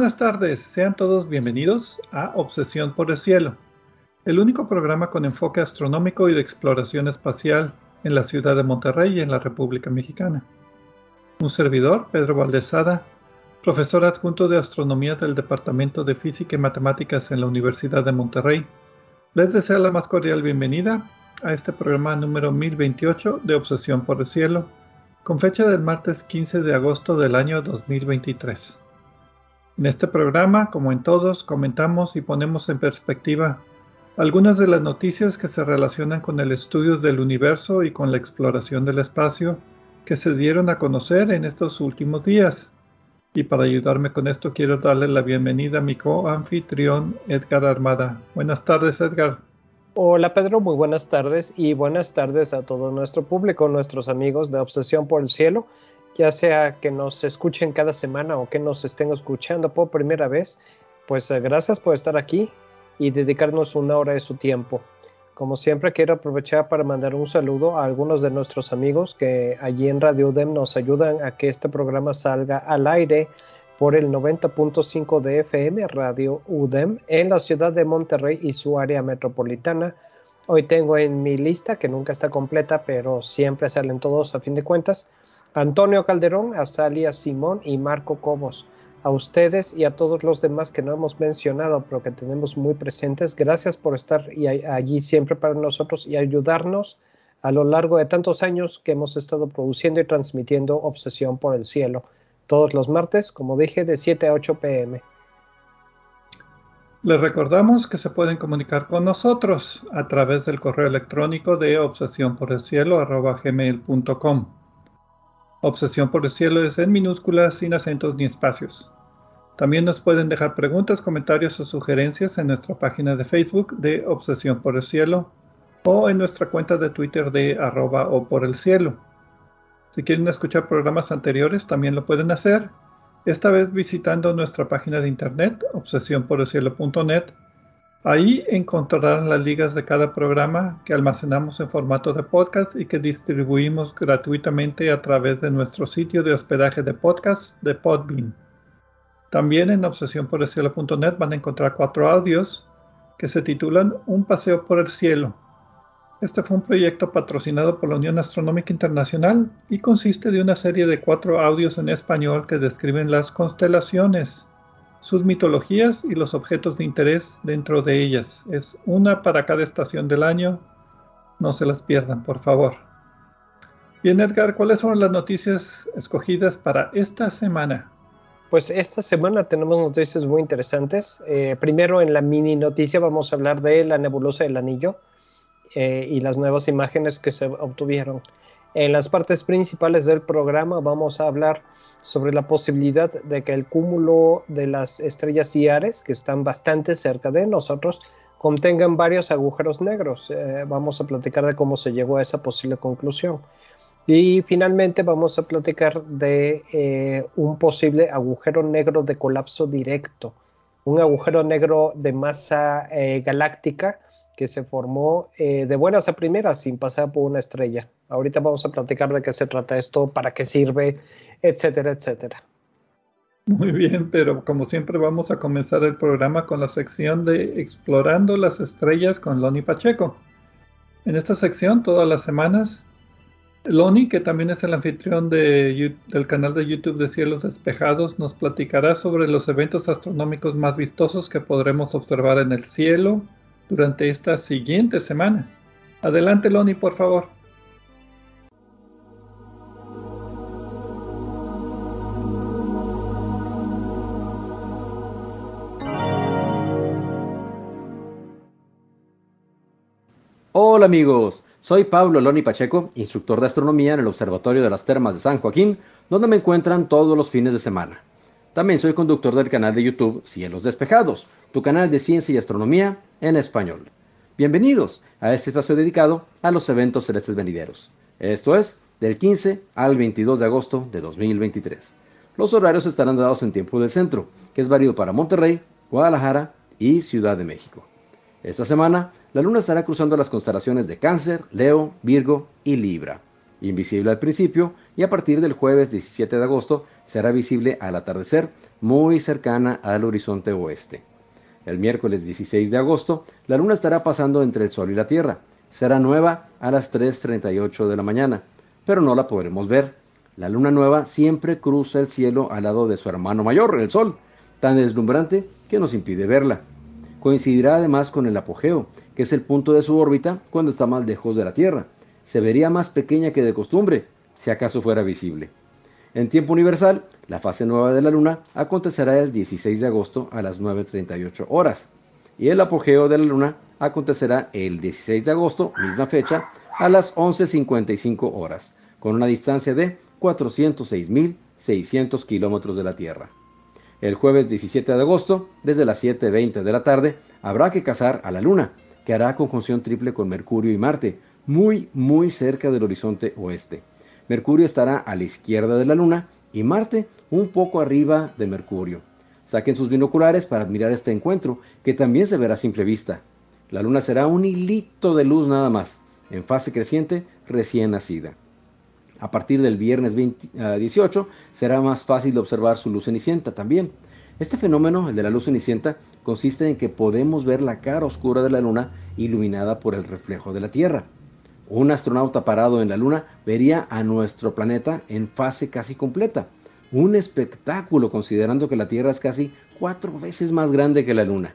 buenas tardes, sean todos bienvenidos a Obsesión por el Cielo, el único programa con enfoque astronómico y de exploración espacial en la ciudad de Monterrey y en la República Mexicana. Un servidor, Pedro Valdezada, profesor adjunto de astronomía del Departamento de Física y Matemáticas en la Universidad de Monterrey, les desea la más cordial bienvenida a este programa número 1028 de Obsesión por el Cielo, con fecha del martes 15 de agosto del año 2023. En este programa, como en todos, comentamos y ponemos en perspectiva algunas de las noticias que se relacionan con el estudio del universo y con la exploración del espacio que se dieron a conocer en estos últimos días. Y para ayudarme con esto quiero darle la bienvenida a mi co-anfitrión Edgar Armada. Buenas tardes, Edgar. Hola Pedro, muy buenas tardes y buenas tardes a todo nuestro público, nuestros amigos de Obsesión por el Cielo ya sea que nos escuchen cada semana o que nos estén escuchando por primera vez, pues eh, gracias por estar aquí y dedicarnos una hora de su tiempo. Como siempre quiero aprovechar para mandar un saludo a algunos de nuestros amigos que allí en Radio UDEM nos ayudan a que este programa salga al aire por el 90.5 de FM Radio UDEM en la ciudad de Monterrey y su área metropolitana. Hoy tengo en mi lista, que nunca está completa, pero siempre salen todos a fin de cuentas, Antonio Calderón, Azalia Simón y Marco Cobos. A ustedes y a todos los demás que no hemos mencionado, pero que tenemos muy presentes, gracias por estar allí siempre para nosotros y ayudarnos a lo largo de tantos años que hemos estado produciendo y transmitiendo Obsesión por el Cielo, todos los martes, como dije, de 7 a 8 pm. Les recordamos que se pueden comunicar con nosotros a través del correo electrónico de obsesiónporelcielo.com. Obsesión por el cielo es en minúsculas, sin acentos ni espacios. También nos pueden dejar preguntas, comentarios o sugerencias en nuestra página de Facebook de Obsesión por el Cielo o en nuestra cuenta de Twitter de arroba o por el cielo. Si quieren escuchar programas anteriores, también lo pueden hacer, esta vez visitando nuestra página de internet, obsesiónporelcielo.net Ahí encontrarán las ligas de cada programa que almacenamos en formato de podcast y que distribuimos gratuitamente a través de nuestro sitio de hospedaje de podcast de Podbean. También en obsesiónporelcielo.net van a encontrar cuatro audios que se titulan Un paseo por el cielo. Este fue un proyecto patrocinado por la Unión Astronómica Internacional y consiste de una serie de cuatro audios en español que describen las constelaciones sus mitologías y los objetos de interés dentro de ellas. Es una para cada estación del año. No se las pierdan, por favor. Bien, Edgar, ¿cuáles son las noticias escogidas para esta semana? Pues esta semana tenemos noticias muy interesantes. Eh, primero, en la mini noticia vamos a hablar de la nebulosa del anillo eh, y las nuevas imágenes que se obtuvieron. En las partes principales del programa vamos a hablar sobre la posibilidad de que el cúmulo de las estrellas Iares, que están bastante cerca de nosotros, contengan varios agujeros negros. Eh, vamos a platicar de cómo se llegó a esa posible conclusión. Y finalmente vamos a platicar de eh, un posible agujero negro de colapso directo, un agujero negro de masa eh, galáctica que se formó de buenas a primeras sin pasar por una estrella. Ahorita vamos a platicar de qué se trata esto, para qué sirve, etcétera, etcétera. Muy bien, pero como siempre vamos a comenzar el programa con la sección de Explorando las Estrellas con Loni Pacheco. En esta sección, todas las semanas, Loni, que también es el anfitrión del canal de YouTube de Cielos Despejados, nos platicará sobre los eventos astronómicos más vistosos que podremos observar en el cielo durante esta siguiente semana. Adelante, Loni, por favor. Hola amigos, Soy Pablo Loni Pacheco, instructor de astronomía en el Observatorio de las Termas de San Joaquín, donde me encuentran todos los fines de semana. También soy conductor del canal de YouTube Cielos Despejados, tu canal de ciencia y astronomía en español. Bienvenidos a este espacio dedicado a los eventos celestes venideros. Esto es del 15 al 22 de agosto de 2023. Los horarios estarán dados en tiempo del centro, que es válido para Monterrey, Guadalajara y Ciudad de México. Esta semana, la luna estará cruzando las constelaciones de Cáncer, Leo, Virgo y Libra. Invisible al principio y a partir del jueves 17 de agosto será visible al atardecer muy cercana al horizonte oeste. El miércoles 16 de agosto, la luna estará pasando entre el Sol y la Tierra. Será nueva a las 3.38 de la mañana, pero no la podremos ver. La luna nueva siempre cruza el cielo al lado de su hermano mayor, el Sol, tan deslumbrante que nos impide verla. Coincidirá además con el apogeo, que es el punto de su órbita cuando está más lejos de la Tierra. Se vería más pequeña que de costumbre, si acaso fuera visible. En tiempo universal, la fase nueva de la Luna acontecerá el 16 de agosto a las 9.38 horas. Y el apogeo de la Luna acontecerá el 16 de agosto, misma fecha, a las 11.55 horas, con una distancia de 406.600 kilómetros de la Tierra. El jueves 17 de agosto, desde las 7.20 de la tarde, habrá que cazar a la Luna, que hará conjunción triple con Mercurio y Marte, muy, muy cerca del horizonte oeste. Mercurio estará a la izquierda de la Luna y Marte un poco arriba de Mercurio. Saquen sus binoculares para admirar este encuentro, que también se verá a simple vista. La Luna será un hilito de luz nada más, en fase creciente recién nacida. A partir del viernes 18 ah, será más fácil observar su luz cenicienta también. Este fenómeno, el de la luz cenicienta, consiste en que podemos ver la cara oscura de la luna iluminada por el reflejo de la Tierra. Un astronauta parado en la luna vería a nuestro planeta en fase casi completa. Un espectáculo considerando que la Tierra es casi cuatro veces más grande que la luna.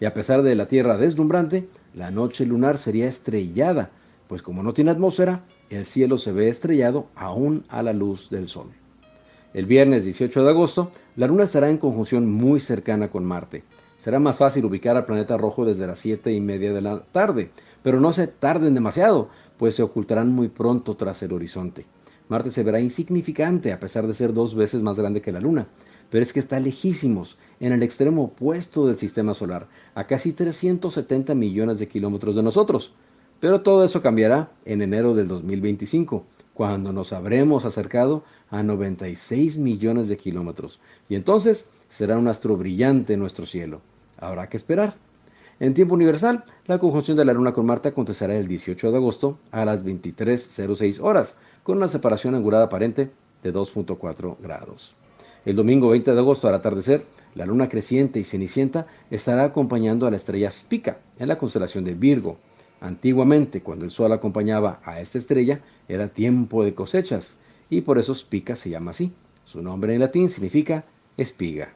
Y a pesar de la Tierra deslumbrante, la noche lunar sería estrellada, pues como no tiene atmósfera, el cielo se ve estrellado aún a la luz del sol. El viernes 18 de agosto, la luna estará en conjunción muy cercana con Marte. Será más fácil ubicar al planeta rojo desde las 7 y media de la tarde, pero no se tarden demasiado, pues se ocultarán muy pronto tras el horizonte. Marte se verá insignificante a pesar de ser dos veces más grande que la Luna, pero es que está lejísimos, en el extremo opuesto del sistema solar, a casi 370 millones de kilómetros de nosotros. Pero todo eso cambiará en enero del 2025, cuando nos habremos acercado a 96 millones de kilómetros. Y entonces será un astro brillante en nuestro cielo. Habrá que esperar. En tiempo universal, la conjunción de la Luna con Marte acontecerá el 18 de agosto a las 23.06 horas, con una separación angular aparente de 2.4 grados. El domingo 20 de agosto al atardecer, la luna creciente y cenicienta estará acompañando a la estrella Spica en la constelación de Virgo, Antiguamente, cuando el sol acompañaba a esta estrella, era tiempo de cosechas, y por eso Spica se llama así. Su nombre en latín significa espiga.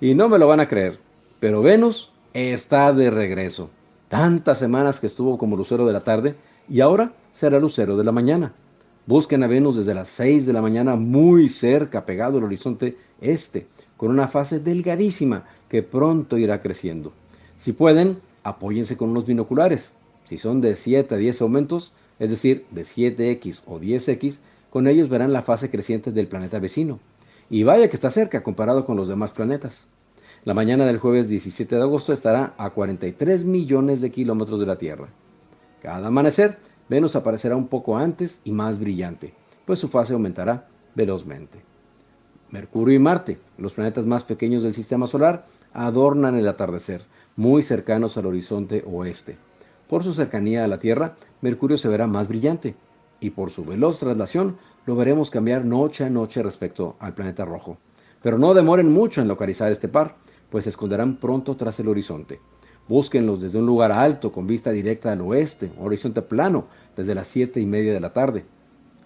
Y no me lo van a creer, pero Venus está de regreso. Tantas semanas que estuvo como lucero de la tarde, y ahora será lucero de la mañana. Busquen a Venus desde las 6 de la mañana muy cerca, pegado al horizonte este, con una fase delgadísima que pronto irá creciendo. Si pueden, apóyense con unos binoculares. Si son de 7 a 10 aumentos, es decir, de 7x o 10x, con ellos verán la fase creciente del planeta vecino. Y vaya que está cerca comparado con los demás planetas. La mañana del jueves 17 de agosto estará a 43 millones de kilómetros de la Tierra. Cada amanecer, Venus aparecerá un poco antes y más brillante, pues su fase aumentará velozmente. Mercurio y Marte, los planetas más pequeños del sistema solar, adornan el atardecer, muy cercanos al horizonte oeste. Por su cercanía a la Tierra, Mercurio se verá más brillante, y por su veloz traslación lo veremos cambiar noche a noche respecto al planeta rojo. Pero no demoren mucho en localizar este par, pues se esconderán pronto tras el horizonte. Búsquenlos desde un lugar alto con vista directa al oeste, horizonte plano, desde las siete y media de la tarde.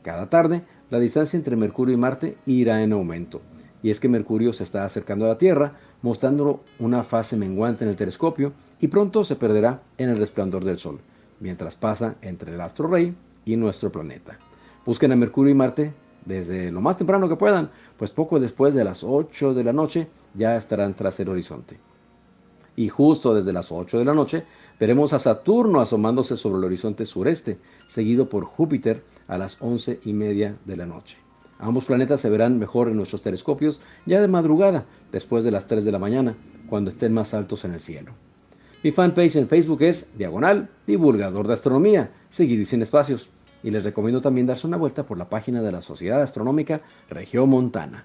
Cada tarde, la distancia entre Mercurio y Marte irá en aumento, y es que Mercurio se está acercando a la Tierra, mostrando una fase menguante en el telescopio y pronto se perderá en el resplandor del Sol, mientras pasa entre el astro rey y nuestro planeta. Busquen a Mercurio y Marte desde lo más temprano que puedan, pues poco después de las 8 de la noche ya estarán tras el horizonte. Y justo desde las 8 de la noche Veremos a Saturno asomándose sobre el horizonte sureste, seguido por Júpiter a las once y media de la noche. Ambos planetas se verán mejor en nuestros telescopios ya de madrugada, después de las 3 de la mañana, cuando estén más altos en el cielo. Mi fanpage en Facebook es Diagonal Divulgador de Astronomía, seguido y sin espacios. Y les recomiendo también darse una vuelta por la página de la Sociedad Astronómica Región Montana.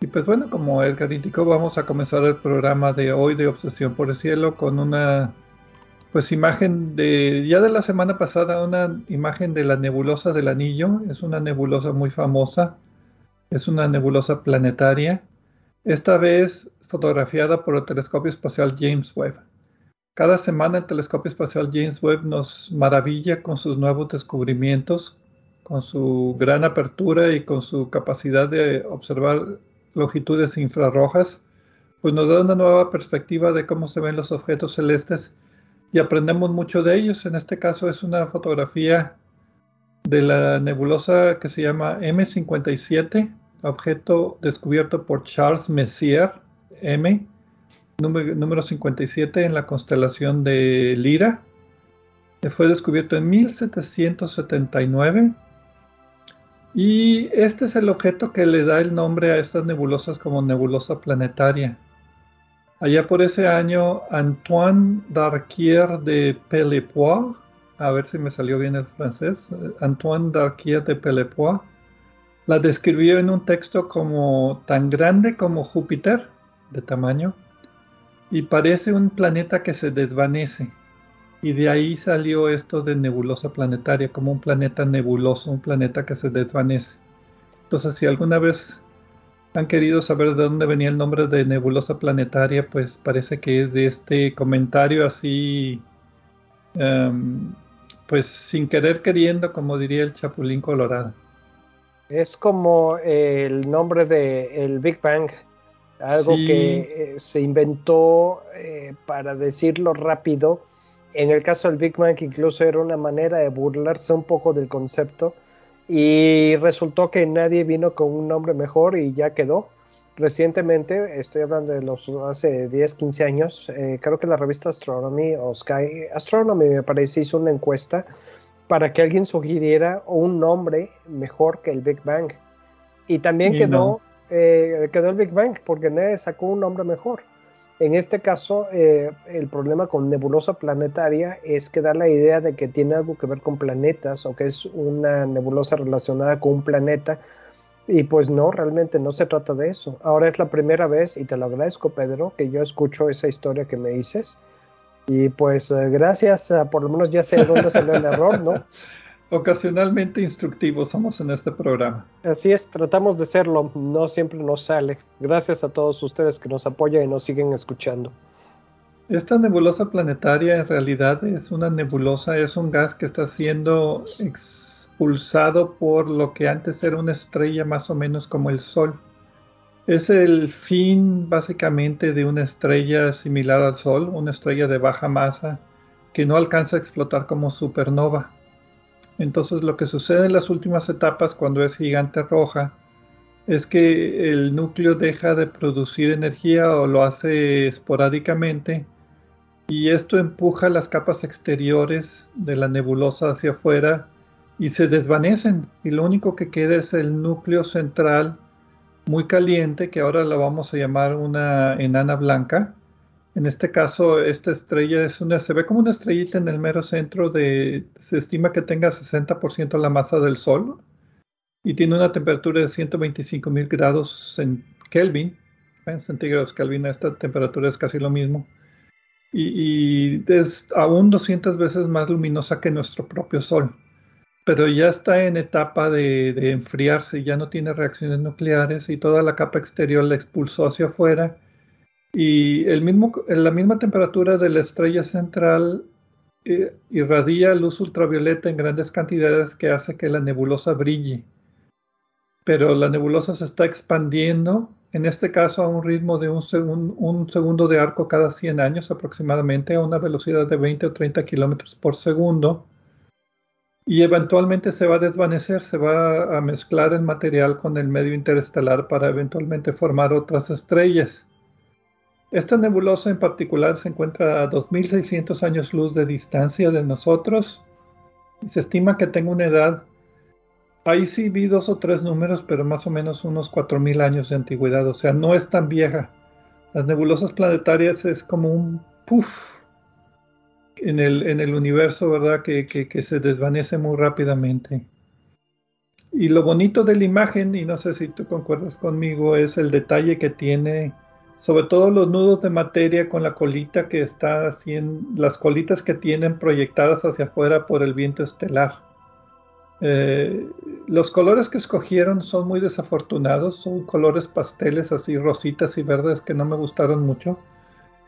Y pues bueno, como Edgar indicó, vamos a comenzar el programa de hoy de Obsesión por el Cielo con una pues imagen de ya de la semana pasada, una imagen de la nebulosa del anillo. Es una nebulosa muy famosa, es una nebulosa planetaria, esta vez fotografiada por el telescopio espacial James Webb. Cada semana el telescopio espacial James Webb nos maravilla con sus nuevos descubrimientos con su gran apertura y con su capacidad de observar longitudes infrarrojas, pues nos da una nueva perspectiva de cómo se ven los objetos celestes y aprendemos mucho de ellos. En este caso es una fotografía de la nebulosa que se llama M57, objeto descubierto por Charles Messier, M, número, número 57 en la constelación de Lira. Fue descubierto en 1779 y este es el objeto que le da el nombre a estas nebulosas como nebulosa planetaria. Allá por ese año, Antoine Darquier de Pellepoix, a ver si me salió bien el francés, Antoine Darquier de Pellepoix, la describió en un texto como tan grande como Júpiter, de tamaño, y parece un planeta que se desvanece. Y de ahí salió esto de nebulosa planetaria, como un planeta nebuloso, un planeta que se desvanece. Entonces, si alguna vez han querido saber de dónde venía el nombre de nebulosa planetaria, pues parece que es de este comentario así, em, pues sin querer queriendo, como diría el Chapulín Colorado. Es como el nombre de el Big Bang, algo que eh, se inventó eh, para decirlo rápido en el caso del Big Bang incluso era una manera de burlarse un poco del concepto y resultó que nadie vino con un nombre mejor y ya quedó. Recientemente, estoy hablando de los hace 10, 15 años, eh, creo que la revista Astronomy o Sky Astronomy me parece hizo una encuesta para que alguien sugiriera un nombre mejor que el Big Bang. Y también quedó, eh, quedó el Big Bang porque nadie sacó un nombre mejor. En este caso, eh, el problema con nebulosa planetaria es que da la idea de que tiene algo que ver con planetas o que es una nebulosa relacionada con un planeta. Y pues no, realmente no se trata de eso. Ahora es la primera vez, y te lo agradezco, Pedro, que yo escucho esa historia que me dices. Y pues eh, gracias, por lo menos ya sé dónde salió el error, ¿no? ocasionalmente instructivos somos en este programa. Así es, tratamos de serlo, no siempre nos sale. Gracias a todos ustedes que nos apoyan y nos siguen escuchando. Esta nebulosa planetaria en realidad es una nebulosa, es un gas que está siendo expulsado por lo que antes era una estrella más o menos como el Sol. Es el fin básicamente de una estrella similar al Sol, una estrella de baja masa que no alcanza a explotar como supernova entonces lo que sucede en las últimas etapas cuando es gigante roja es que el núcleo deja de producir energía o lo hace esporádicamente y esto empuja las capas exteriores de la nebulosa hacia afuera y se desvanecen. Y lo único que queda es el núcleo central muy caliente que ahora la vamos a llamar una enana blanca en este caso, esta estrella es una, se ve como una estrellita en el mero centro de, se estima que tenga 60% la masa del Sol y tiene una temperatura de 125 mil grados en Kelvin, en centígrados Kelvin, esta temperatura es casi lo mismo. Y, es aún 200 veces más luminosa que nuestro propio Sol, pero ya está en etapa de, de enfriarse, ya no tiene reacciones nucleares y toda la capa exterior la expulsó hacia afuera y el mismo, la misma temperatura de la estrella central irradia luz ultravioleta en grandes cantidades que hace que la nebulosa brille. Pero la nebulosa se está expandiendo, en este caso a un ritmo de un, un segundo de arco cada 100 años aproximadamente, a una velocidad de 20 o 30 kilómetros por segundo. Y eventualmente se va a desvanecer, se va a mezclar el material con el medio interestelar para eventualmente formar otras estrellas. Esta nebulosa en particular se encuentra a 2600 años luz de distancia de nosotros y se estima que tenga una edad, ahí sí vi dos o tres números, pero más o menos unos 4000 años de antigüedad, o sea, no es tan vieja. Las nebulosas planetarias es como un puff en el, universo, ¿verdad? Que se desvanece muy rápidamente. Y lo bonito de la imagen, y no sé si tú concuerdas conmigo, es el detalle que tiene sobre todo los nudos de materia con la colita que está haciendo, las colitas que tienen proyectadas hacia afuera por el viento estelar. Eh, los colores que escogieron son muy desafortunados, son colores pasteles así rositas y verdes que no me gustaron mucho,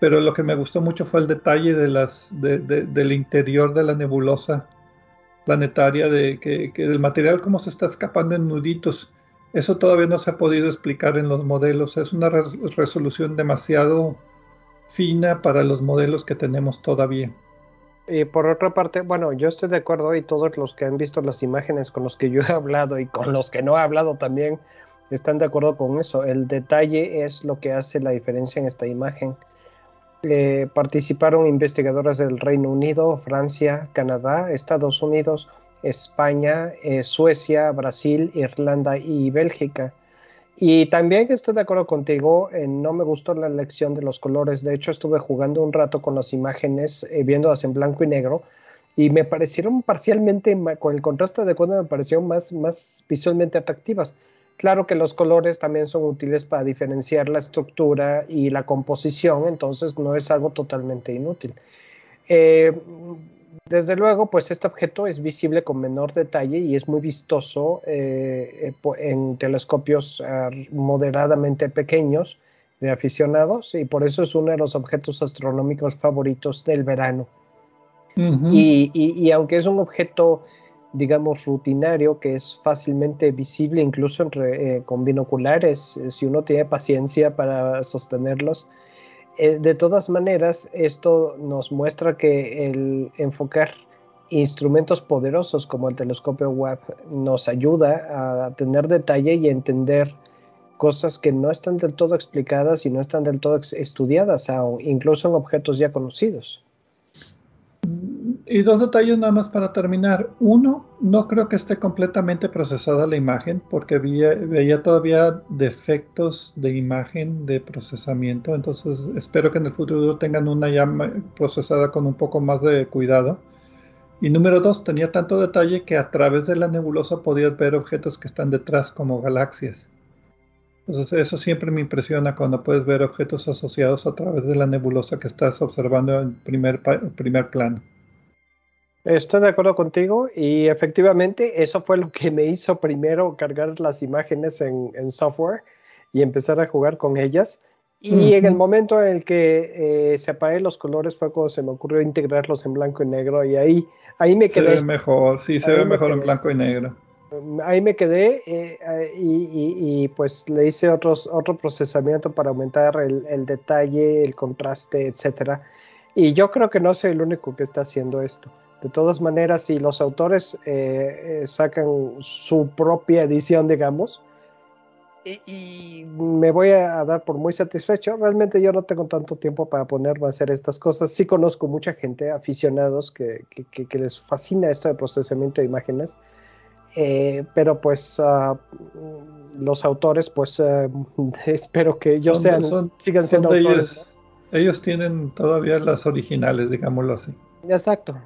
pero lo que me gustó mucho fue el detalle de las, del interior de la nebulosa planetaria, de que, que el material como se está escapando en nuditos eso todavía no se ha podido explicar en los modelos. Es una resolución demasiado fina para los modelos que tenemos todavía. Y por otra parte, bueno, yo estoy de acuerdo y todos los que han visto las imágenes con los que yo he hablado y con los que no he hablado también están de acuerdo con eso. El detalle es lo que hace la diferencia en esta imagen. Eh, participaron investigadores del Reino Unido, Francia, Canadá, Estados Unidos, España, eh, Suecia, Brasil, Irlanda y Bélgica. Y también estoy de acuerdo contigo, no me gustó la elección de los colores. De hecho, estuve jugando un rato con las imágenes, eh, viéndolas en blanco y negro, y me parecieron parcialmente, con el contraste adecuado, me parecieron más, más visualmente atractivas. Claro que los colores también son útiles para diferenciar la estructura y la composición, entonces no es algo totalmente inútil. Eh, desde luego, pues este objeto es visible con menor detalle y es muy vistoso eh, eh, en telescopios moderadamente pequeños de aficionados y por eso es uno de los objetos astronómicos favoritos del verano. y, aunque es un objeto, digamos, rutinario que es fácilmente visible incluso eh, con binoculares, si uno tiene paciencia para sostenerlos, eh, de todas maneras, esto nos muestra que el enfocar instrumentos poderosos como el telescopio Webb nos ayuda a tener detalle y entender cosas que no están del todo explicadas y no están del todo estudiadas, incluso en objetos ya conocidos. Y dos detalles nada más para terminar. Uno, no creo que esté completamente procesada la imagen porque veía, todavía defectos de imagen de procesamiento. Entonces espero que en el futuro tengan una ya procesada con un poco más de cuidado. Y número dos, tenía tanto detalle que a través de la nebulosa podías ver objetos que están detrás como galaxias. Entonces eso siempre me impresiona cuando puedes ver objetos asociados a través de la nebulosa que estás observando en primer, primer plano. Estoy de acuerdo contigo y efectivamente eso fue lo que me hizo primero cargar las imágenes en, software y empezar a jugar con ellas. Y en el momento en el que eh, se apaguen los colores fue cuando se me ocurrió integrarlos en blanco y negro y ahí, ahí me quedé. Se ve mejor, sí, se ve mejor en blanco y negro. Ahí me quedé eh, y, pues le hice otros, otro procesamiento para aumentar el, el detalle, el contraste, etcétera. Y yo creo que no soy el único que está haciendo esto. De todas maneras, si los autores eh, eh, sacan su propia edición, digamos, y, me voy a dar por muy satisfecho. Realmente yo no tengo tanto tiempo para ponerme a hacer estas cosas. Sí conozco mucha gente, aficionados, que, les fascina esto de procesamiento de imágenes. Eh, pero pues ah, los autores, pues espero que ellos sean, sigan siendo autores. ellos tienen todavía las originales, digámoslo así. Exacto.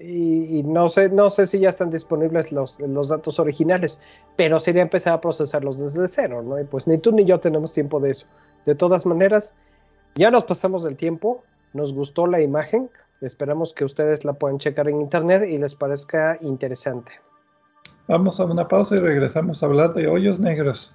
y, no sé, no sé si ya están disponibles los, datos originales, pero sería empezar a procesarlos desde cero, ¿no? Y pues ni tú ni yo tenemos tiempo de eso. De todas maneras, ya nos pasamos del tiempo, nos gustó la imagen, esperamos que ustedes la puedan checar en internet y les parezca interesante. Vamos a una pausa y regresamos a hablar de hoyos negros.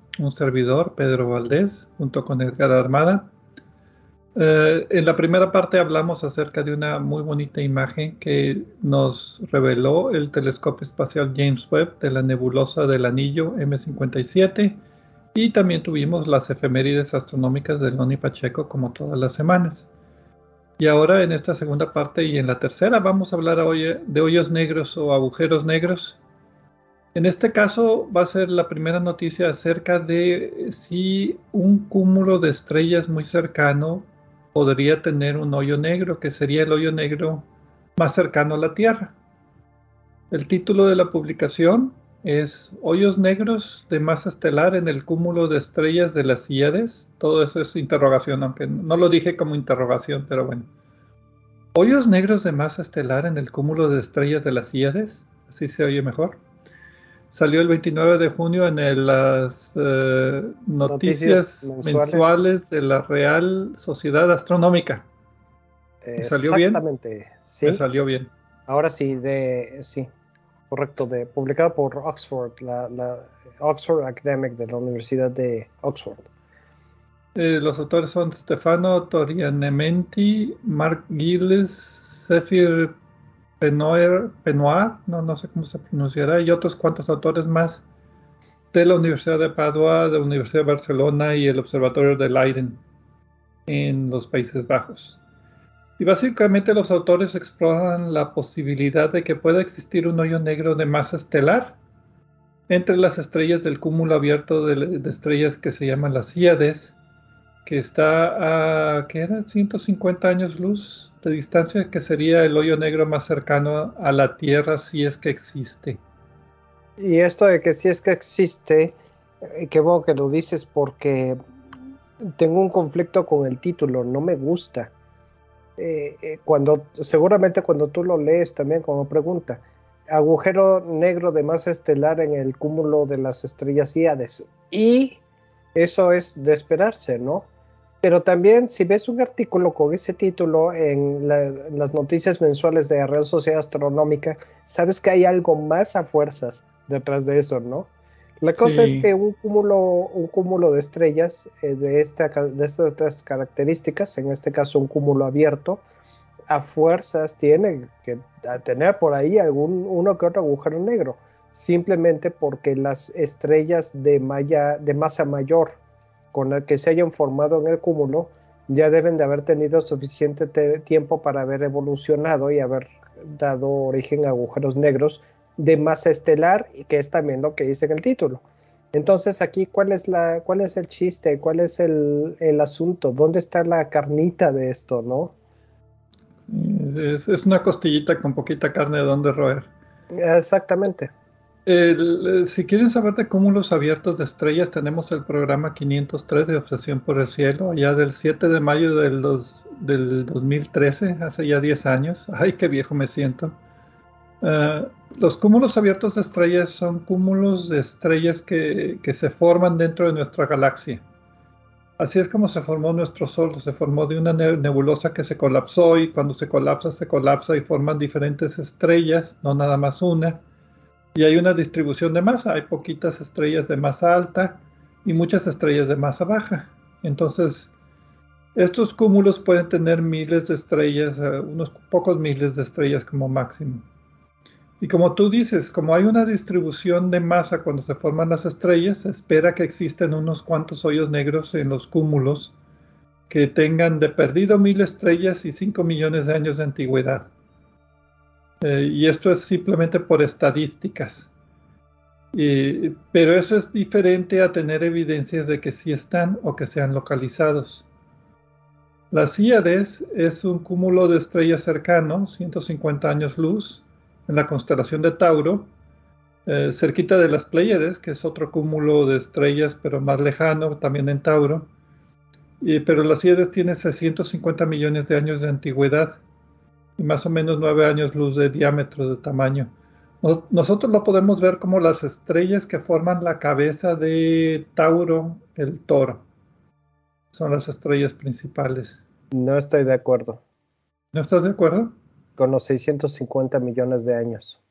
un servidor, Pedro Valdés, junto con Edgar Armada. Eh, en la primera parte hablamos acerca de una muy bonita imagen que nos reveló el telescopio espacial James Webb de la nebulosa del anillo M57 y también tuvimos las efemérides astronómicas de Loni Pacheco como todas las semanas. Y ahora en esta segunda parte y en la tercera vamos a hablar hoy de hoyos negros o agujeros negros en este caso va a ser la primera noticia acerca de si un cúmulo de estrellas muy cercano podría tener un hoyo negro, que sería el hoyo negro más cercano a la Tierra. El título de la publicación es Hoyos negros de masa estelar en el cúmulo de estrellas de las Híades. Todo eso es interrogación, aunque no lo dije como interrogación, pero bueno. Hoyos negros de masa estelar en el cúmulo de estrellas de las Híades. Así se oye mejor salió el 29 de junio en las eh, noticias, mensuales. de la Real Sociedad Astronómica. ¿Salió bien? Exactamente, sí. salió bien. Ahora sí, de sí, correcto, de publicado por Oxford, la, Oxford Academic de la Universidad de Oxford. Eh, los autores son Stefano Torianementi, Mark Gilles, Zephyr Penoir, no, no sé cómo se pronunciará, y otros cuantos autores más de la Universidad de Padua, de la Universidad de Barcelona y el Observatorio de Leiden en los Países Bajos. Y básicamente los autores exploran la posibilidad de que pueda existir un hoyo negro de masa estelar entre las estrellas del cúmulo abierto de, estrellas que se llaman las Híades, que está a, ¿qué era? 150 años luz de distancia que sería el hoyo negro más cercano a la Tierra si es que existe. Y esto de que si es que existe, eh, qué bueno que lo dices porque tengo un conflicto con el título, no me gusta. Eh, eh, cuando seguramente cuando tú lo lees también como pregunta, agujero negro de masa estelar en el cúmulo de las estrellas Híades. Y eso es de esperarse, ¿no? Pero también si ves un artículo con ese título en, las noticias mensuales de la Real Sociedad Astronómica, sabes que hay algo más a fuerzas detrás de eso, ¿no? La cosa es que un cúmulo, un cúmulo de estrellas eh, de, esta, de estas características, en este caso un cúmulo abierto, a fuerzas tiene que tener por ahí algún uno que otro agujero negro, simplemente porque las estrellas de, malla, de masa mayor con el que se hayan formado en el cúmulo ya deben de haber tenido suficiente tiempo para haber evolucionado y haber dado origen a agujeros negros de masa estelar, y que es también lo que dice en el título. Entonces aquí, ¿cuál es, la, cuál es el chiste? ¿Cuál es el, el asunto? ¿Dónde está la carnita de esto, no? Es, es, una costillita con poquita carne de donde roer. Exactamente. Si quieren saber de cúmulos abiertos de estrellas, tenemos el programa 503 de Obsesión por el Cielo, allá del 7 de mayo del, del 2013, hace ya 10 años. Ay, qué viejo me siento. Eh, los cúmulos abiertos de estrellas son cúmulos de estrellas que, que, se forman dentro de nuestra galaxia. Así es como se formó nuestro Sol, se formó de una nebulosa que se colapsó y cuando se colapsa, se colapsa y forman diferentes estrellas, no nada más una y hay una distribución de masa, hay poquitas estrellas de masa alta y muchas estrellas de masa baja. Entonces, estos cúmulos pueden tener miles de estrellas, eh, unos pocos miles de estrellas como máximo. Y como tú dices, como hay una distribución de masa cuando se forman las estrellas, se espera que existen unos cuantos hoyos negros en los cúmulos que tengan de perdido mil estrellas y 5 millones de años de antigüedad. Eh, y esto es simplemente por estadísticas. pero eso es diferente a tener evidencias de que sí están o que sean localizados. Las Híades es un cúmulo de estrellas cercano, 150 años luz, en la constelación de Tauro, eh, cerquita de las Pleiades, que es otro cúmulo de estrellas, pero más lejano, también en Tauro. pero las Híades tiene 650 millones de años de antigüedad y más o menos nueve años luz de diámetro de tamaño. nosotros lo podemos ver como las estrellas que forman la cabeza de Tauro, el toro. Son las estrellas principales. No estoy de acuerdo. ¿No estás de acuerdo? Con los 650 millones de años.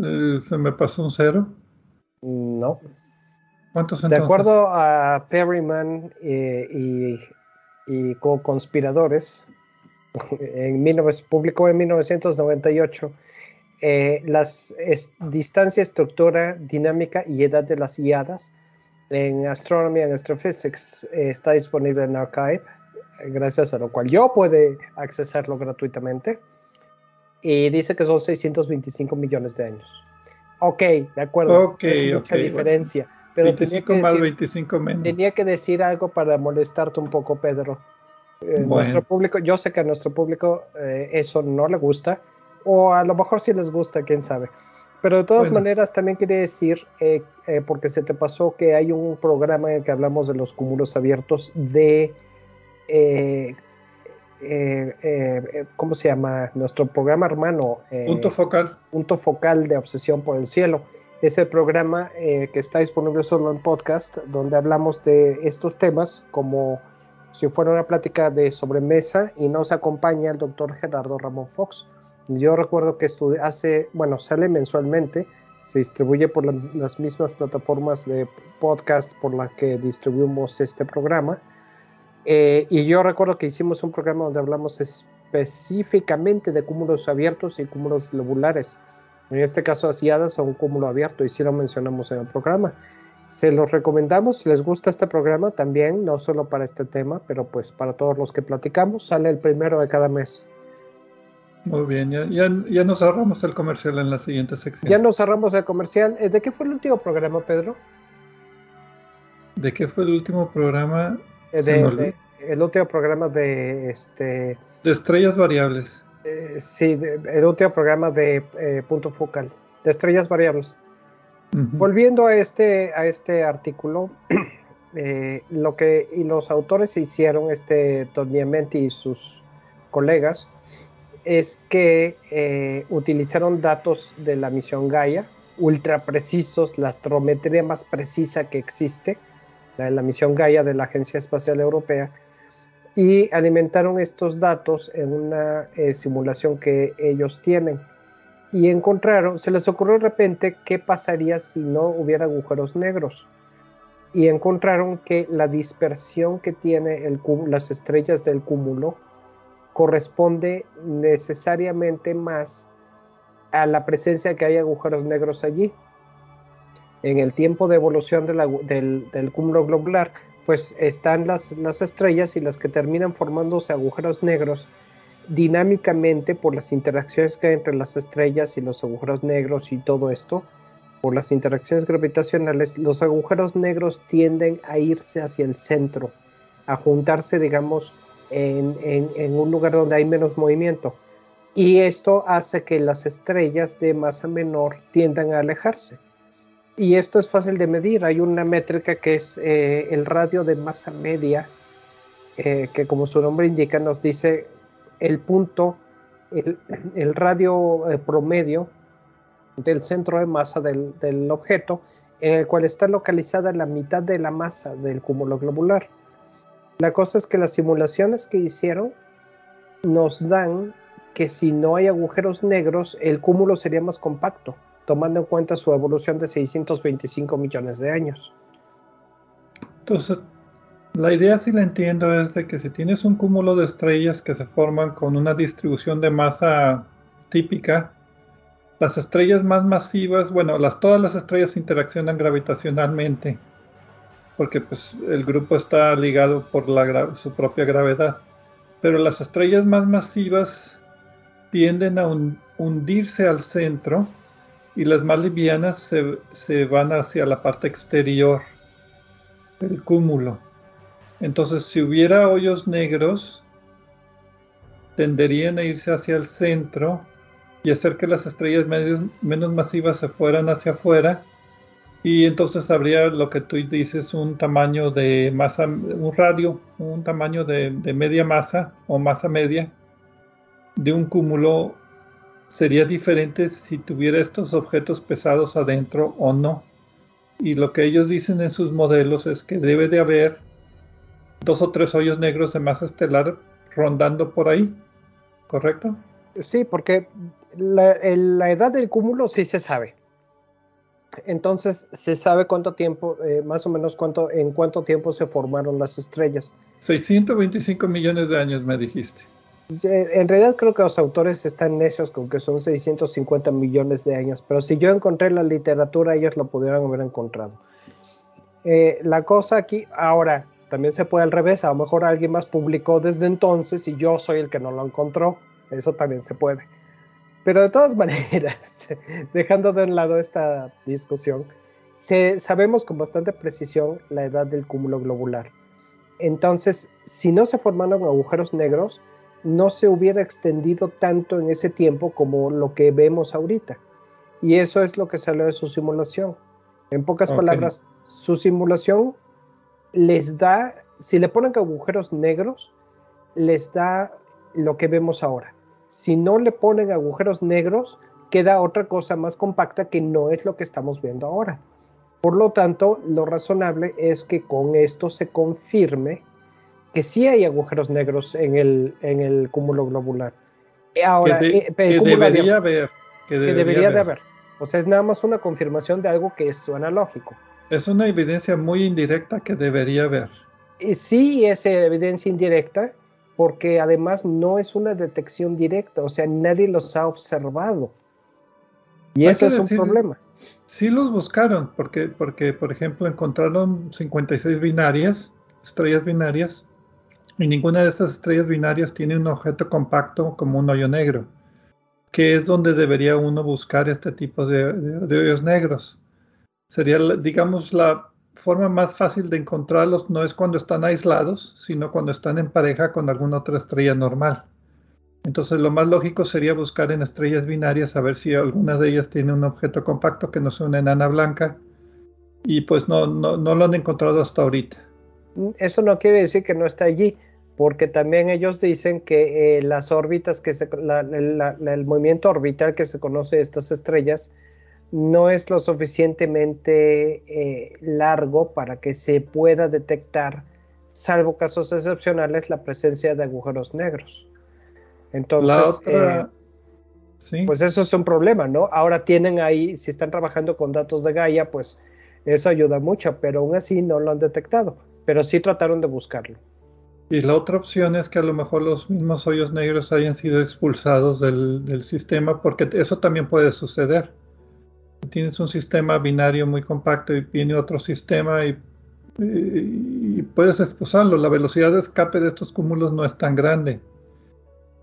Eh, ¿Se me pasó un cero? No. ¿Cuántos entonces? De acuerdo a Perryman eh, y, y co-conspiradores, en 19, publicó en 1998 eh, las distancia, estructura, dinámica y edad de las IADAS en Astronomy and Astrophysics eh, está disponible en Archive, gracias a lo cual yo puede accesarlo gratuitamente. Y dice que son 625 millones de años. Ok, de acuerdo. es mucha diferencia. Pero 25 más 25 menos. Tenía que decir algo para molestarte un poco, Pedro. Eh, nuestro público, yo sé que a nuestro público eh, eso no le gusta, o a lo mejor sí les gusta, quién sabe. Pero de todas maneras también quería decir, eh, porque se te pasó que hay un programa en el que hablamos de los cúmulos abiertos de, ¿cómo se llama? Nuestro programa hermano. punto focal. Punto focal de Obsesión por el Cielo. Es el programa que está disponible solo en podcast, donde hablamos de estos temas como si fuera una plática de sobremesa y nos acompaña el doctor Gerardo Ramón Fox. Yo recuerdo que hace, bueno, sale mensualmente, se distribuye por las mismas plataformas de podcast por las que distribuimos este programa. Eh, y yo recuerdo que hicimos un programa donde hablamos específicamente de cúmulos abiertos y cúmulos globulares. En este caso, Asiadas son un cúmulo abierto y sí lo mencionamos en el programa. Se los recomendamos, si les gusta este programa también, no solo para este tema, pero pues para todos los que platicamos, sale el primero de cada mes. Muy bien, ya, ya, nos ahorramos el comercial en la siguiente sección. Ya nos ahorramos el comercial. Eh, ¿De qué fue el último programa, Pedro? ¿De qué fue el último programa? Eh, de, el último programa de este. De estrellas variables. Eh, sí, el último programa de punto focal, de estrellas variables. Volviendo a este, este artículo, eh, lo que y los autores hicieron, este Toniamenti y sus colegas, es que eh, utilizaron datos de la misión Gaia, ultra precisos, la astrometría más precisa que existe, la de la misión Gaia de la Agencia Espacial Europea, y alimentaron estos datos en una eh, simulación que ellos tienen y encontraron, se les ocurrió de repente qué pasaría si no hubiera agujeros negros. Y encontraron que la dispersión que tiene el, las estrellas del cúmulo corresponde necesariamente más a la presencia que hay agujeros negros allí. En el tiempo de evolución del, cúmulo globular, pues están las, las estrellas y las que terminan formándose agujeros negros dinámicamente por las interacciones que hay entre las estrellas y los agujeros negros y todo esto, por las interacciones gravitacionales, los agujeros negros tienden a irse hacia el centro, a juntarse, digamos, en, un lugar donde hay menos movimiento. y esto hace que las estrellas de masa menor tiendan a alejarse. Y esto es fácil de medir. Hay una métrica que es eh, el radio de masa media, eh, que como su nombre indica nos dice el punto, el, radio eh, promedio del centro de masa del, del, objeto, en el cual está localizada la mitad de la masa del cúmulo globular. La cosa es que las simulaciones que hicieron nos dan que si no hay agujeros negros, el cúmulo sería más compacto, tomando en cuenta su evolución de 625 millones de años. Entonces, la idea, si la entiendo, es de que si tienes un cúmulo de estrellas que se forman con una distribución de masa típica, las estrellas más masivas, bueno, todas las estrellas interaccionan gravitacionalmente, porque pues, el grupo está ligado por su propia gravedad. Pero las estrellas más masivas tienden a hundirse al centro y las más livianas se van hacia la parte exterior del cúmulo. Entonces, si hubiera hoyos negros, tenderían a irse hacia el centro y hacer que las estrellas menos masivas se fueran hacia afuera y entonces habría lo que tú dices un tamaño de masa, un radio, un tamaño de media masa o masa media de un cúmulo sería diferente si tuviera estos objetos pesados adentro o no. Y lo que ellos dicen en sus modelos es que debe de haber dos o tres hoyos negros de masa estelar rondando por ahí, ¿correcto? Sí, porque la, edad del cúmulo sí se sabe. Entonces se sabe cuánto tiempo, eh, más o menos cuánto, en cuánto tiempo se formaron las estrellas. 625 millones de años me dijiste. En realidad creo que los autores están necios con que son 650 millones de años, pero si yo encontré la literatura, ellos lo pudieran haber encontrado. Eh, la cosa aquí, ahora, también se puede al revés, a lo mejor alguien más publicó desde entonces y yo soy el que no lo encontró, eso también se puede. Pero de todas maneras, dejando de un lado esta discusión, sabemos con bastante precisión la edad del cúmulo globular. Entonces, si no se formaron agujeros negros, no se hubiera extendido tanto en ese tiempo como lo que vemos ahorita. Y eso es lo que salió de su simulación. En pocas palabras, su simulación les da, si le ponen agujeros negros, les da lo que vemos ahora. Si no le ponen agujeros negros, queda otra cosa más compacta que no es lo que estamos viendo ahora. Por lo tanto, lo razonable es que con esto se confirme que sí hay agujeros negros en el, en el cúmulo globular. Ahora, que, eh, debería haber. Que debería, de haber. O sea, es nada más una confirmación de algo que suena lógico. Es una evidencia muy indirecta que debería haber. Y sí, es evidencia indirecta, porque además no es una detección directa, o sea, nadie los ha observado. Y eso es un problema. Sí los buscaron, porque, porque, por ejemplo, encontraron 56 binarias, estrellas binarias, y ninguna de estas estrellas binarias tiene un objeto compacto como un hoyo negro, que es donde debería uno buscar este tipo de, hoyos negros. Sería, digamos, la forma más fácil de encontrarlos no es cuando están aislados, sino cuando están en pareja con alguna otra estrella normal. Entonces lo más lógico sería buscar en estrellas binarias a ver si alguna de ellas tiene un objeto compacto que no sea una enana blanca y pues no, no, lo han encontrado hasta ahorita eso no quiere decir que no está allí, porque también ellos dicen que eh, las órbitas, que el movimiento orbital que se conoce de estas estrellas, no es lo suficientemente eh, largo para que se pueda detectar, salvo casos excepcionales, la presencia de agujeros negros. Entonces, eh, pues eso es un problema, ¿no? Ahora tienen ahí, si están trabajando con datos de Gaia, pues eso ayuda mucho, pero aún así no lo han detectado pero sí trataron de buscarlo. Y la otra opción es que a lo mejor los mismos hoyos negros hayan sido expulsados del, sistema, porque eso también puede suceder. Tienes un sistema binario muy compacto y viene otro sistema y, y, puedes expulsarlo. La velocidad de escape de estos cúmulos no es tan grande. Eh.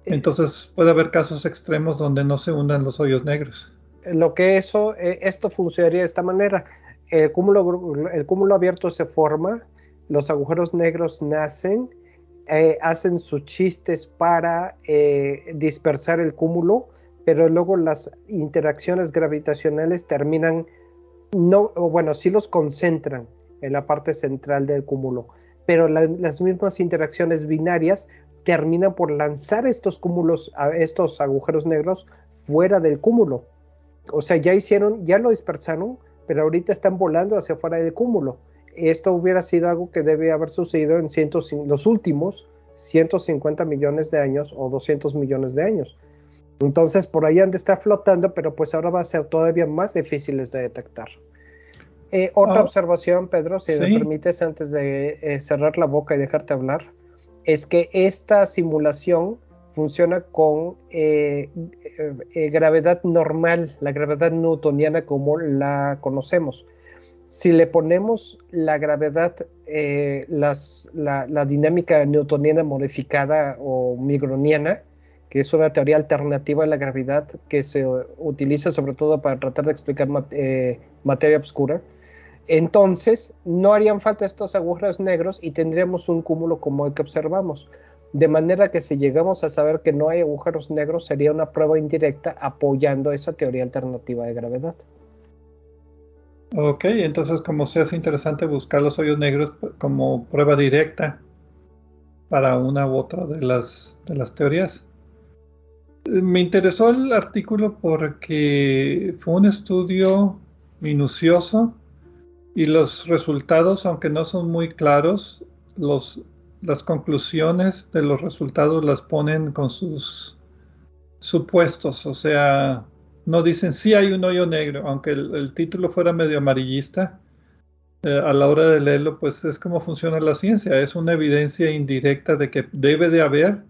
Entonces puede haber casos extremos donde no se hundan los hoyos negros. Lo que eso, eh, esto funcionaría de esta manera. El cúmulo, el cúmulo abierto se forma, los agujeros negros nacen, eh, hacen sus chistes para eh, dispersar el cúmulo, pero luego las interacciones gravitacionales terminan, no, bueno, sí los concentran en la parte central del cúmulo, pero las mismas interacciones binarias terminan por lanzar estos cúmulos, estos agujeros negros fuera del cúmulo. O sea, ya hicieron, ya lo dispersaron, pero ahorita están volando hacia fuera del cúmulo. Esto hubiera sido algo que debe haber sucedido en los últimos 150 millones de años o 200 millones de años. Entonces, por ahí han de estar flotando, pero pues ahora va a ser todavía más difíciles de detectar. Eh, otra ah. observación, Pedro, si me permites, antes de eh, cerrar la boca y dejarte hablar, es que esta simulación funciona con eh, gravedad normal, la gravedad newtoniana como la conocemos. Si le ponemos la gravedad, la, la, dinámica newtoniana modificada o migroniana, que es una teoría alternativa de la gravedad que se utiliza sobre todo para tratar de explicar materia oscura, entonces no harían falta estos agujeros negros y tendríamos un cúmulo como el que observamos. De manera que si llegamos a saber que no hay agujeros negros sería una prueba indirecta apoyando esa teoría alternativa de gravedad. Ok, entonces como se hace interesante buscar los hoyos negros como prueba directa para una u otra de las, de las teorías. Me interesó el artículo porque fue un estudio minucioso y los resultados, aunque no son muy claros, las conclusiones de los resultados las ponen con sus supuestos, o sea, no dicen si hay un hoyo negro, aunque el, título fuera medio amarillista, eh, a la hora de leerlo, pues es como funciona la ciencia, es una evidencia indirecta de que debe de haber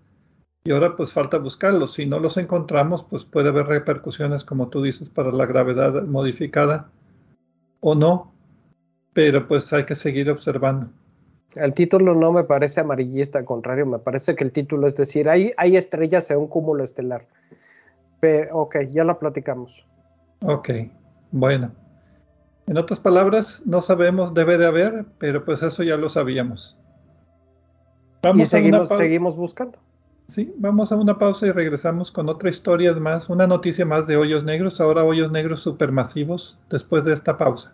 y ahora pues falta buscarlos. Si no los encontramos, pues puede haber repercusiones, como tú dices, para la gravedad modificada o no pero pues hay que seguir observando. El título no me parece amarillista, al contrario, me parece que el título es decir, hay, hay estrellas en un cúmulo estelar. Pero, ok, ya lo platicamos. Ok, bueno. En otras palabras, no sabemos, debe de haber, pero pues eso ya lo sabíamos. Vamos y seguimos, seguimos buscando. Sí, vamos a una pausa y regresamos con otra historia más, una noticia más de hoyos negros, ahora hoyos negros supermasivos, después de esta pausa.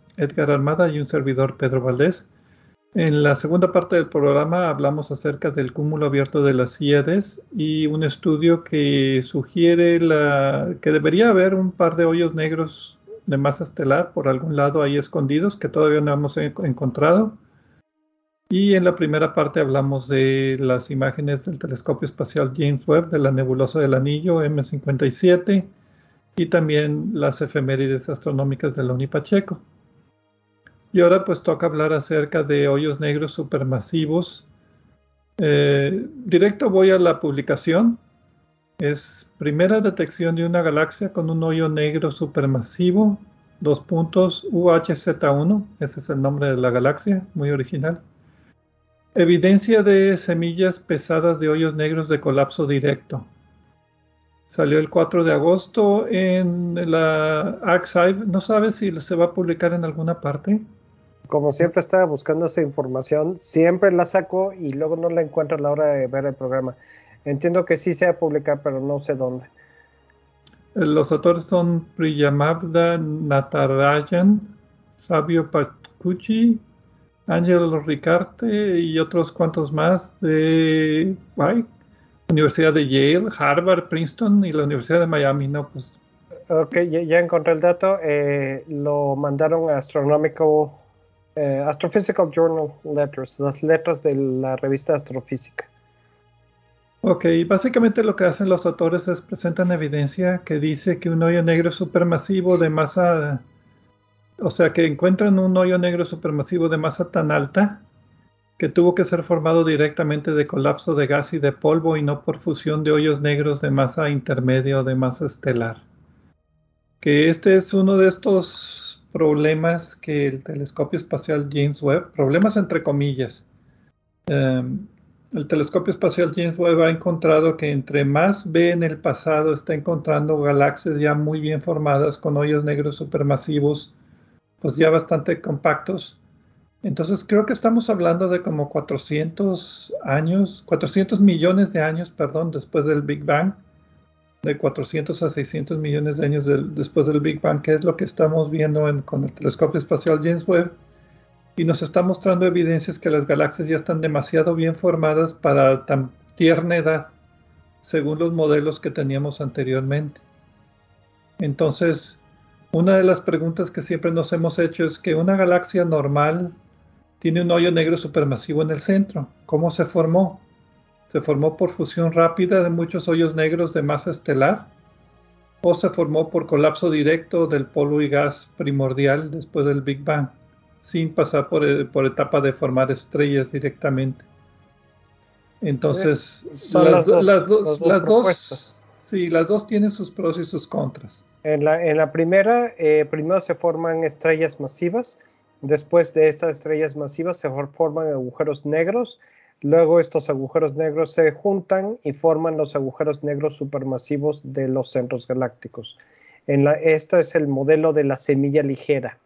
Edgar Armada y un servidor Pedro Valdés. En la segunda parte del programa hablamos acerca del cúmulo abierto de las Híades y un estudio que sugiere que debería haber un par de hoyos negros de masa estelar por algún lado ahí escondidos que todavía no hemos encontrado. Y en la primera parte hablamos de las imágenes del telescopio espacial James Webb de la nebulosa del anillo M57 y también las efemérides astronómicas de Loni Pacheco. Y ahora pues toca hablar acerca de hoyos negros supermasivos. Eh, directo voy a la publicación. Es primera detección de una galaxia con un hoyo negro supermasivo, dos puntos UHZ1, ese es el nombre de la galaxia, muy original. Evidencia de semillas pesadas de hoyos negros de colapso directo. Salió el 4 de agosto en la Archive. ¿No sabes si se va a publicar en alguna parte? Como siempre estaba buscando esa información, siempre la saco y luego no la encuentro a la hora de ver el programa. Entiendo que sí se va a publicar, pero no sé dónde. Los autores son Priyamavda Natarajan, Fabio Pacucci, Angelo Ricarte y otros cuantos más de Universidad de Yale, Harvard, Princeton y la Universidad de Miami, ¿no? Pues. Ok, ya, encontré el dato. Eh, lo mandaron a Astronomical, eh, Astrophysical Journal Letters, las letras de la revista Astrofísica. Ok, básicamente lo que hacen los autores es presentan evidencia que dice que un hoyo negro supermasivo de masa, o sea, que encuentran un hoyo negro supermasivo de masa tan alta que tuvo que ser formado directamente de colapso de gas y de polvo y no por fusión de hoyos negros de masa intermedia o de masa estelar. Que este es uno de estos problemas que el telescopio espacial James Webb, problemas entre comillas, em, el telescopio espacial James Webb ha encontrado que entre más ve en el pasado está encontrando galaxias ya muy bien formadas con hoyos negros supermasivos, pues ya bastante compactos. Entonces creo que estamos hablando de como 400 años, 400 millones de años, perdón, después del Big Bang, de 400 a 600 millones de años después del Big Bang, que es lo que estamos viendo con el telescopio espacial James Webb, y nos está mostrando evidencias que las galaxias ya están demasiado bien formadas para tan tierna edad, según los modelos que teníamos anteriormente. Entonces, una de las preguntas que siempre nos hemos hecho es que una galaxia normal tiene un hoyo negro supermasivo en el centro. ¿Cómo se formó? ¿Se formó por fusión rápida de muchos hoyos negros de masa estelar? ¿O se formó por colapso directo del polvo y gas primordial después del Big Bang, sin pasar por, eh, etapa de formar estrellas directamente? Entonces, las, dos, sí, las dos tienen sus pros y sus contras. En la, en la primera, eh, primero se forman estrellas masivas Después de estas estrellas masivas se forman agujeros negros. Luego estos agujeros negros se juntan y forman los agujeros negros supermasivos de los centros galácticos. En la, esto es el modelo de la semilla ligera.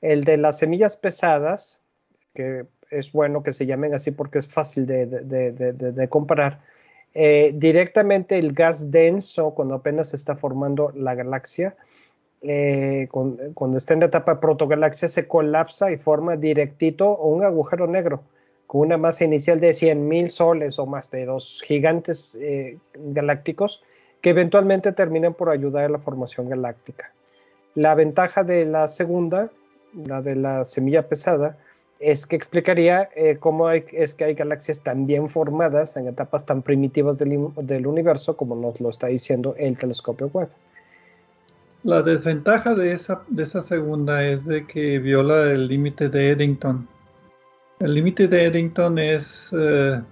El de las semillas pesadas, que es bueno que se llamen así porque es fácil de, comparar, eh, directamente el gas denso, cuando apenas se está formando la galaxia, eh, cuando está en la etapa protogalaxia, se colapsa y forma directito un agujero negro con una masa inicial de 100.000 soles o más de dos gigantes eh, galácticos que eventualmente terminan por ayudar a la formación galáctica. La ventaja de la segunda, la de la semilla pesada, es que explicaría eh, cómo es que hay galaxias tan bien formadas en etapas tan primitivas del, del universo como nos lo está diciendo el telescopio Webb. La desventaja de esa, de esa segunda es de que viola el límite de Eddington. El límite de Eddington es eh,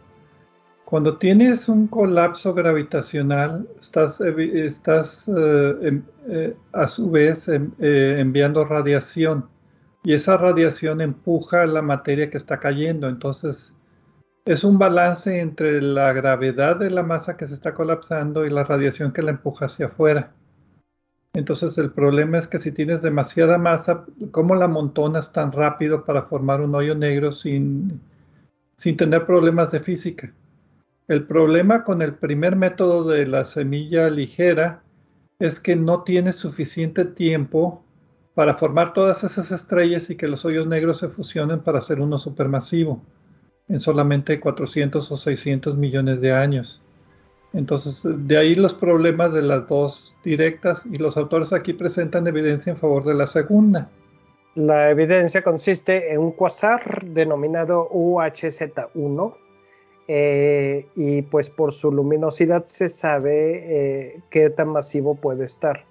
cuando tienes un colapso gravitacional, estás, estás eh, em, eh, a su vez em, enviando radiación y esa radiación empuja la materia que está cayendo. Entonces, es un balance entre la gravedad de la masa que se está colapsando y la radiación que la empuja hacia afuera. Entonces el problema es que si tienes demasiada masa, ¿cómo la montonas tan rápido para formar un hoyo negro sin, sin tener problemas de física? El problema con el primer método de la semilla ligera es que no tienes suficiente tiempo para formar todas esas estrellas y que los hoyos negros se fusionen para hacer uno supermasivo en solamente 400 o 600 millones de años. Entonces, de ahí los problemas de las dos directas y los autores aquí presentan evidencia en favor de la segunda. La evidencia consiste en un quasar denominado UHZ1 eh, y pues por su luminosidad se sabe eh, qué tan masivo puede estar.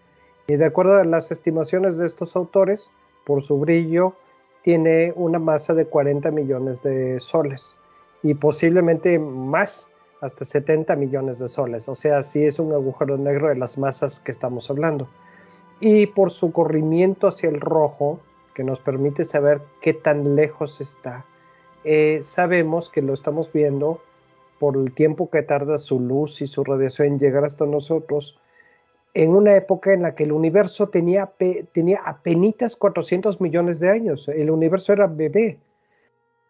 Y de acuerdo a las estimaciones de estos autores, por su brillo, tiene una masa de 40 millones de soles y posiblemente más, hasta 70 millones de soles. O sea, sí es un agujero negro de las masas que estamos hablando. Y por su corrimiento hacia el rojo, que nos permite saber qué tan lejos está, eh, sabemos que lo estamos viendo por el tiempo que tarda su luz y su radiación en llegar hasta nosotros, en una época en la que el universo tenía, tenía apenas 400 millones de años. El universo era bebé.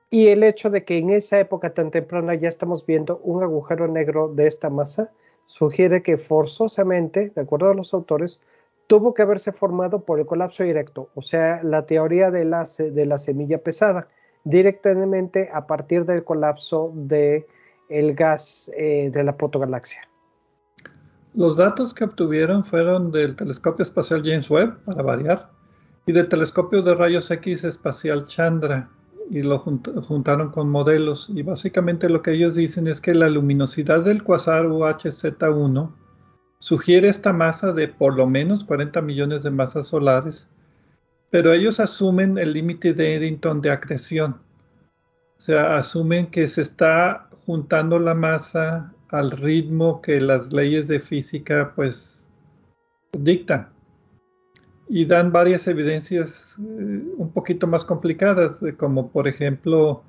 Y el hecho de que en esa época tan temprana ya estamos viendo un agujero negro de esta masa sugiere que forzosamente, de acuerdo a los autores, tuvo que haberse formado por el colapso directo, o sea, la teoría de la, de la semilla pesada, directamente a partir del colapso del el gas eh, de la protogalaxia. Los datos que obtuvieron fueron del telescopio espacial James Webb, para variar, y del telescopio de rayos X espacial Chandra, y lo juntaron con modelos. Y básicamente lo que ellos dicen es que la luminosidad del quasar UHZ1 sugiere esta masa de por lo menos 40 millones de masas solares, pero ellos asumen el límite de Eddington de acreción. O sea, asumen que se está juntando la masa al ritmo que las leyes de física pues dictan y dan varias evidencias eh, un poquito más complicadas, como por ejemplo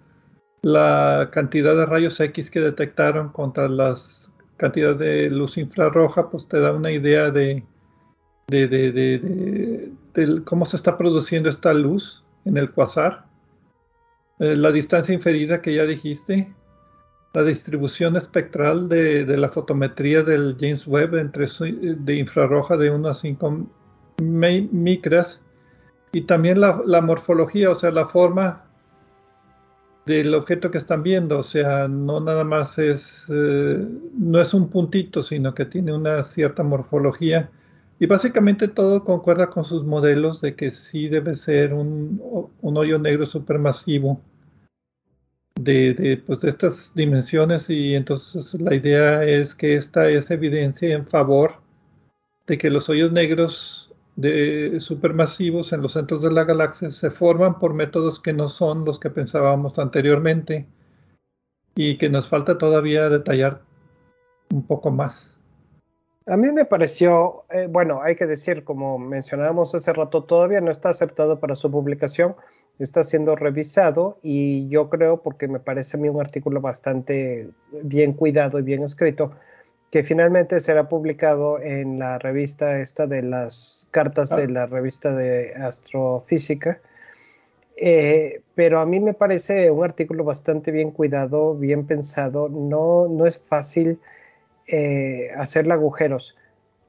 la cantidad de rayos X que detectaron contra las cantidad de luz infrarroja, pues te da una idea de, de, cómo se está produciendo esta luz en el quasar. Eh, la distancia inferida que ya dijiste, la distribución espectral de, la fotometría del James Webb entre de infrarroja de 1 a 5 micras y también la, morfología, o sea, la forma del objeto que están viendo, o sea, no nada más es, eh, no es un puntito, sino que tiene una cierta morfología. Y básicamente todo concuerda con sus modelos de que sí debe ser un, hoyo negro supermasivo de, de, pues, de estas dimensiones y entonces la idea es que esta es evidencia en favor de que los hoyos negros de supermasivos en los centros de la galaxia se forman por métodos que no son los que pensábamos anteriormente y que nos falta todavía detallar un poco más. A mí me pareció, eh, bueno, hay que decir, como mencionábamos hace rato, todavía no está aceptado para su publicación, está siendo revisado y yo creo, porque me parece a mí un artículo bastante bien cuidado y bien escrito, que finalmente será publicado en la revista esta de las cartas de ah. la revista de astrofísica. Eh, pero a mí me parece un artículo bastante bien cuidado, bien pensado. No, no es fácil eh, hacerle agujeros,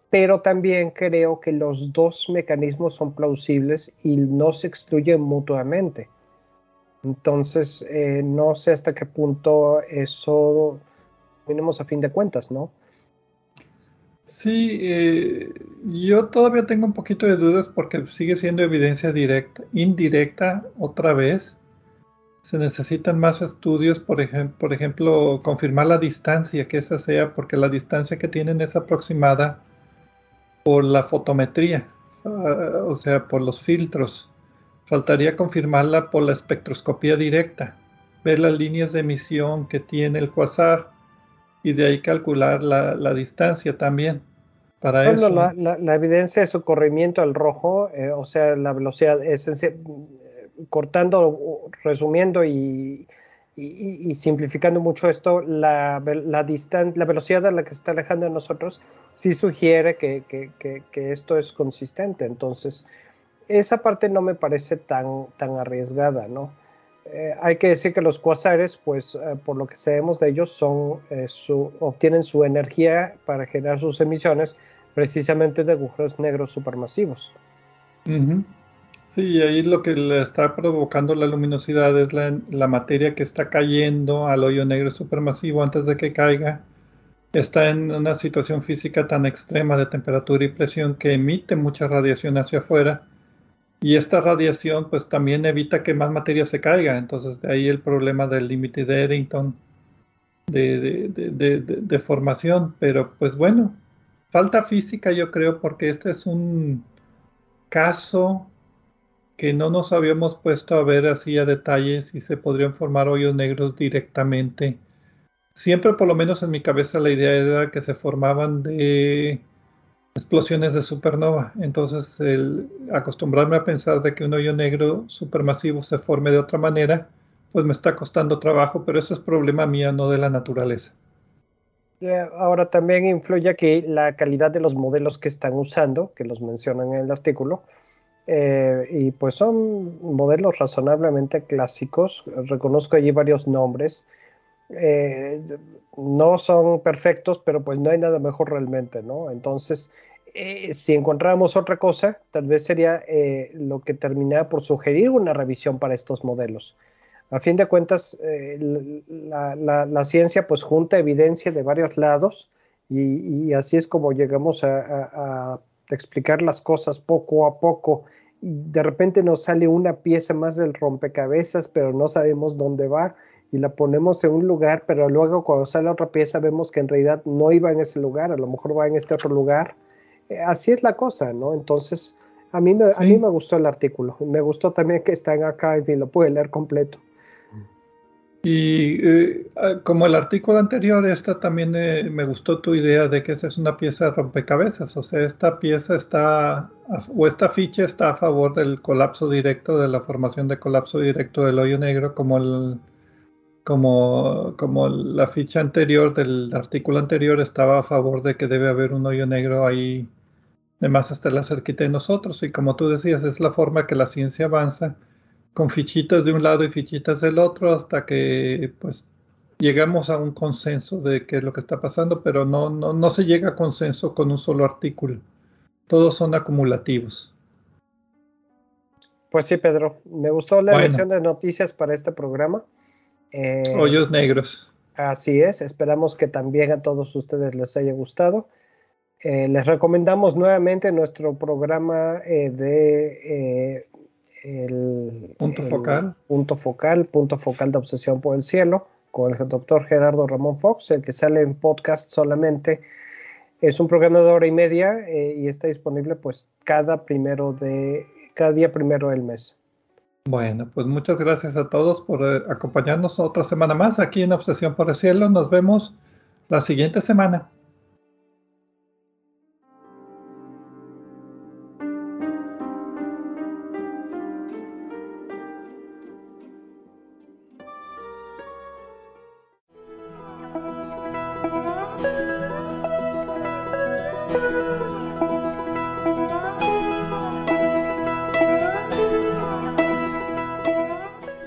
pero también creo que los dos mecanismos son plausibles y no se excluyen mutuamente. Entonces, eh, no sé hasta qué punto eso tenemos a fin de cuentas, ¿no? Sí, eh, yo todavía tengo un poquito de dudas porque sigue siendo evidencia directa, indirecta otra vez. Se necesitan más estudios, por, ejemplo, confirmar la distancia que esa sea, porque la distancia que tienen es aproximada por la fotometría, ah, o sea, por los filtros. Faltaría confirmarla por la espectroscopía directa, ver las líneas de emisión que tiene el quasar y de ahí calcular la, distancia también. Para eso. La, evidencia de su corrimiento al rojo, eh, o sea, la velocidad, es, cortando, resumiendo y, simplificando mucho esto, la, la, la velocidad a la que se está alejando de nosotros sí sugiere que, que, esto es consistente. Entonces, esa parte no me parece tan, tan arriesgada, ¿no? Eh, hay que decir que los cuasares, pues eh, por lo que sabemos de ellos, eh, obtienen su energía para generar sus emisiones precisamente de agujeros negros supermasivos. Sí, y ahí lo que le está provocando la luminosidad es la, materia que está cayendo al hoyo negro supermasivo antes de que caiga. Está en una situación física tan extrema de temperatura y presión que emite mucha radiación hacia afuera y esta radiación pues también evita que más materia se caiga, entonces de ahí el problema del límite de Eddington de, de, formación, pero pues bueno, falta física, yo creo, porque este es un caso que no nos habíamos puesto a ver así a detalle si se podrían formar hoyos negros directamente. Siempre, por lo menos en mi cabeza, la idea era que se formaban de explosiones de supernova. Entonces, el acostumbrarme a pensar de que un hoyo negro supermasivo se forme de otra manera, pues me está costando trabajo, pero eso es problema mío, no de la naturaleza. Ahora también influye aquí la calidad de los modelos que están usando, que los mencionan en el artículo, eh, y pues son modelos razonablemente clásicos. Reconozco allí varios nombres. Eh, no son perfectos, pero pues no hay nada mejor realmente, ¿no? Entonces, eh, si encontráramos otra cosa, tal vez sería lo que terminara por sugerir una revisión para estos modelos. A fin de cuentas, la, ciencia pues junta evidencia de varios lados y, así es como llegamos a explicar las cosas poco a poco y de repente nos sale una pieza más del rompecabezas, pero no sabemos dónde va y la ponemos en un lugar, pero luego cuando sale otra pieza vemos que en realidad no iba en ese lugar, a lo mejor va en este otro lugar. Eh, así es la cosa, ¿no? Entonces, a mí, me, a mí me gustó el artículo. Me gustó también que está en acá y lo pude leer completo. Y eh, ah, como el artículo anterior, esta también eh, me gustó tu idea de que esa es una pieza de rompecabezas. O sea, esta pieza está, o esta ficha está a favor del colapso directo, de la formación de colapso directo del hoyo negro, como, el, como, como la ficha anterior del artículo anterior estaba a favor de que debe haber un hoyo negro ahí de masa estelar cerquita de nosotros. Y como tú decías, es la forma que la ciencia avanza con fichitas de un lado y fichitas del otro hasta que pues llegamos a un consenso de qué es lo que está pasando, pero no, no, no se llega a consenso con un solo artículo. Todos son acumulativos. Pues sí, Pedro. Me gustó la lección de noticias para este programa. Eh, Hoyos negros. Así es. Esperamos que también a todos ustedes les haya gustado. Eh, les recomendamos nuevamente nuestro programa eh, de el punto focal. Punto focal, punto focal de obsesión por el cielo, con el doctor Gerardo Ramón Fox, el que sale en podcast solamente. Es un programa de hora y media eh, y está disponible pues cada primero de cada día primero del mes. Bueno, pues muchas gracias a todos por eh, acompañarnos otra semana más aquí en Obsesión por el Cielo. Nos vemos la siguiente semana.